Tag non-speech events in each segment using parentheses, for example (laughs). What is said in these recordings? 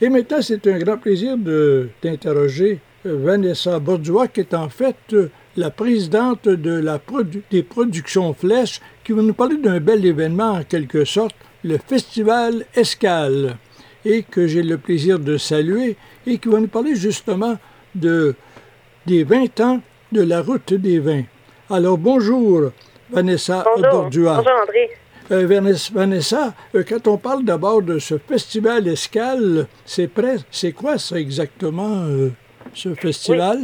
Et maintenant, c'est un grand plaisir d'interroger euh, Vanessa Bordois, qui est en fait euh, la présidente de la des productions Flèches, qui va nous parler d'un bel événement en quelque sorte, le Festival Escale, et que j'ai le plaisir de saluer, et qui va nous parler justement de, des 20 ans de la route des vins. Alors bonjour, Vanessa Bordois. Bonjour André. Euh, Vanessa, euh, quand on parle d'abord de ce festival Escale, c'est c'est quoi ça exactement, euh, ce festival?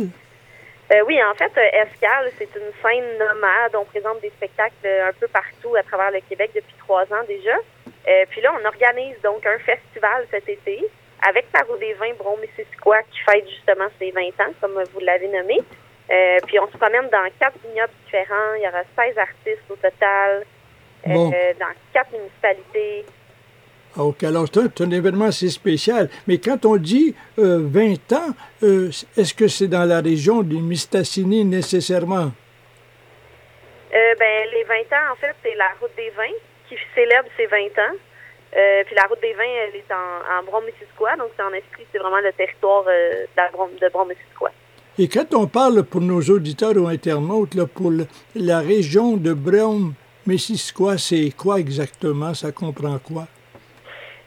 Oui. en fait, Escale, c'est une scène nomade. On présente des spectacles un peu partout à travers le Québec depuis trois ans déjà. puis là, on organise donc un festival cet été avec Tarot des vins Bron Missisquoi qui fête justement ses 20 ans, comme vous l'avez nommé. puis on se promène dans quatre vignobles différents. Il y aura 16 artistes au total. Euh, dans quatre municipalités. Ah, OK, alors c'est un, événement assez spécial. Mais quand on dit 20 euh, ans, euh, est-ce que c'est dans la région du Mistassini nécessairement? ben, les 20 ans, en fait, c'est la route des vins qui célèbre ses 20 ans. puis la route des vins, elle est en, en Brome-Missisquoi, donc c'est en esprit, c'est vraiment le territoire de Brome-Missisquoi. Et quand on parle pour nos auditeurs ou internautes, là, pour la région de Brome, mais c'est quoi, c'est quoi exactement? Ça comprend quoi?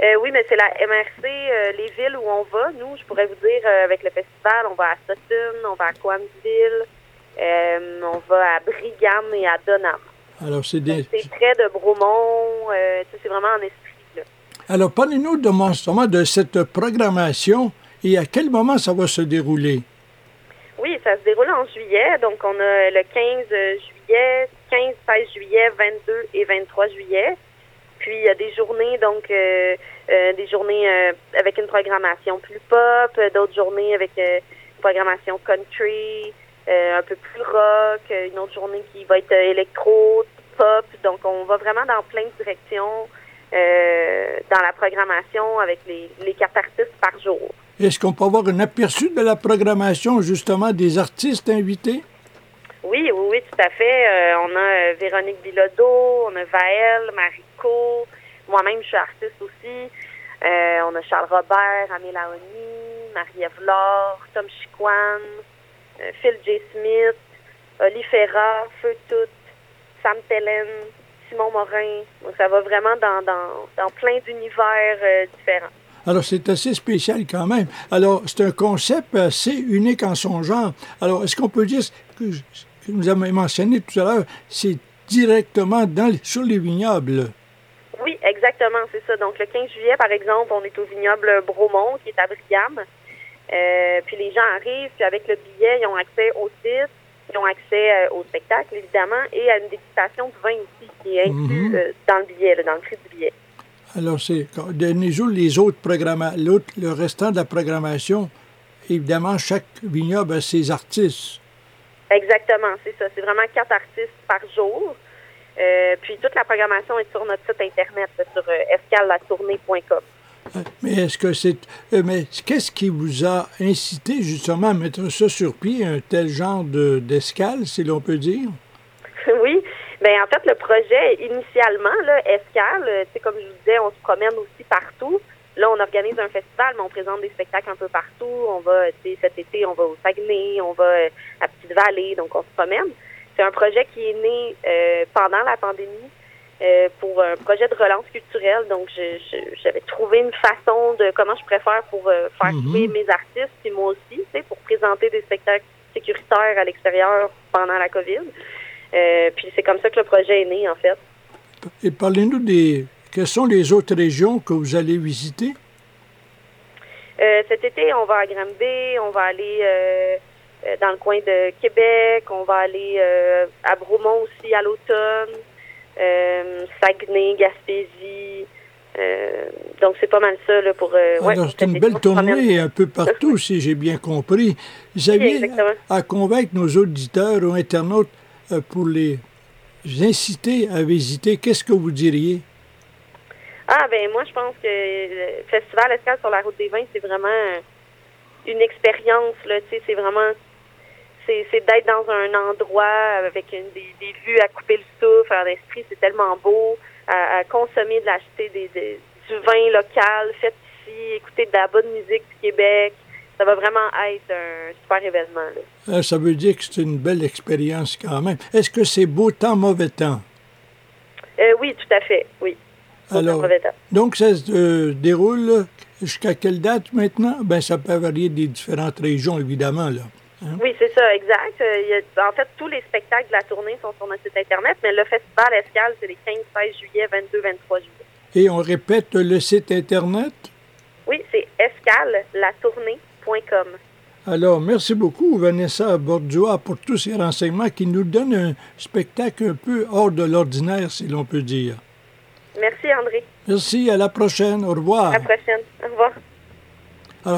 Euh, oui, mais c'est la MRC, euh, les villes où on va. Nous, je pourrais vous dire, euh, avec le festival, on va à Sutton, on va à Quamsville, on va à Brigham et à Donham. Alors, c'est des... C'est près de Bromont, c'est vraiment en esprit. Là. Alors, parlez-nous de, de cette programmation et à quel moment ça va se dérouler? Oui, ça se déroule en juillet. Donc, on a le 15 juillet, 15, 16 juillet, 22 et 23 juillet. Puis, il y a des journées, donc, euh, euh, des journées euh, avec une programmation plus pop, d'autres journées avec une programmation country, un peu plus rock, une autre journée qui va être électro, pop. Donc, on va vraiment dans plein de directions dans la programmation avec les, les quatre artistes par jour. Est-ce qu'on peut avoir un aperçu de la programmation, justement, des artistes invités? Tout à fait. Euh, on a euh, Véronique Bilodeau, on a Vaël, Mariko, moi-même, je suis artiste aussi. Euh, on a Charles Robert, Amé Laoni, Marie-Ève Tom Chiquan, Phil J. Smith, Oli Ferra, Feu Tout, Sam Tellen, Simon Morin. Donc, ça va vraiment dans, plein d'univers différents. Alors, c'est assez spécial quand même. Alors, c'est un concept assez unique en son genre. Alors, est-ce qu'on peut dire que vous avez mentionné tout à l'heure, c'est directement dans, sur les vignobles? Oui, exactement, c'est ça. Donc, le 15 juillet, par exemple, on est au vignoble Bromont, qui est à Brigam. Euh, puis les gens arrivent, puis avec le billet, ils ont accès au site, ils ont accès euh, au spectacle, évidemment, et à une dégustation de vin aussi, qui est inclus mhm. euh, dans le billet, dans le prix du billet. Alors, c'est les autres programmes, le restant de la programmation, évidemment, chaque vignoble a ses artistes. Exactement, c'est ça. C'est vraiment quatre artistes par jour. Euh, puis toute la programmation est sur notre site internet, sur euh, escalatournée.com. Euh, mais est-ce que c'est. mais qu'est-ce qui vous a incité justement à mettre ça sur pied, un tel genre d'escale, si l'on peut dire? (laughs) oui. Bien, en fait, le projet, initialement, là, Escale, comme je vous disais, on se promène aussi partout. Là, on organise un festival, mais on présente des spectacles un peu partout. On va, cet été, on va au Saguenay, on va à Petite-Vallée, donc on se promène. C'est un projet qui est né euh, pendant la pandémie euh, pour un projet de relance culturelle. Donc, j'avais trouvé une façon de comment je préfère pour euh, faire mm mes artistes, puis moi aussi, pour présenter des spectacles sécuritaires à l'extérieur pendant la COVID. Euh, puis c'est comme ça que le projet est né, en fait. Et parlez-nous des. Quelles sont les autres régions que vous allez visiter? Euh, cet été, on va à Granby, on va aller euh, dans le coin de Québec, on va aller à Bromont aussi à l'automne, Saguenay, Gaspésie. donc, c'est pas mal ça là, pour. c'est une belle tournée un peu partout, (laughs) si j'ai bien compris. Vous avez à convaincre nos auditeurs ou internautes euh, pour les inciter à visiter, qu'est-ce que vous diriez? Ah, ben moi, je pense que le Festival Escale sur la route des vins, c'est vraiment une expérience, là, tu sais, c'est vraiment, c'est, d'être dans un endroit avec une, des, vues à couper le souffle, en esprit, c'est tellement beau, à, consommer, de l'acheter des, du vin local, fait aussi, écouter de la bonne musique du Québec. Ça va vraiment être un super événement. Euh, ça veut dire que c'est une belle expérience quand même. Est-ce que c'est beau temps, mauvais temps? Euh, oui, tout à fait, oui. Alors, donc ça se déroule jusqu'à quelle date maintenant? Ben, ça peut varier des différentes régions, évidemment. Là. Hein? Oui, c'est ça, exact. Euh, en fait, tous les spectacles de la tournée sont sur notre site Internet, mais le festival Escale, c'est les 15, 16 juillet, 22, 23 juillet. Et on répète le site Internet? Oui, c'est escale-la-tournée.com. Alors, merci beaucoup, Vanessa Bordua, pour tous ces renseignements qui nous donnent un spectacle un peu hors de l'ordinaire, si l'on peut dire. Merci, André. Merci, à la prochaine. Au revoir. À la prochaine. Au revoir.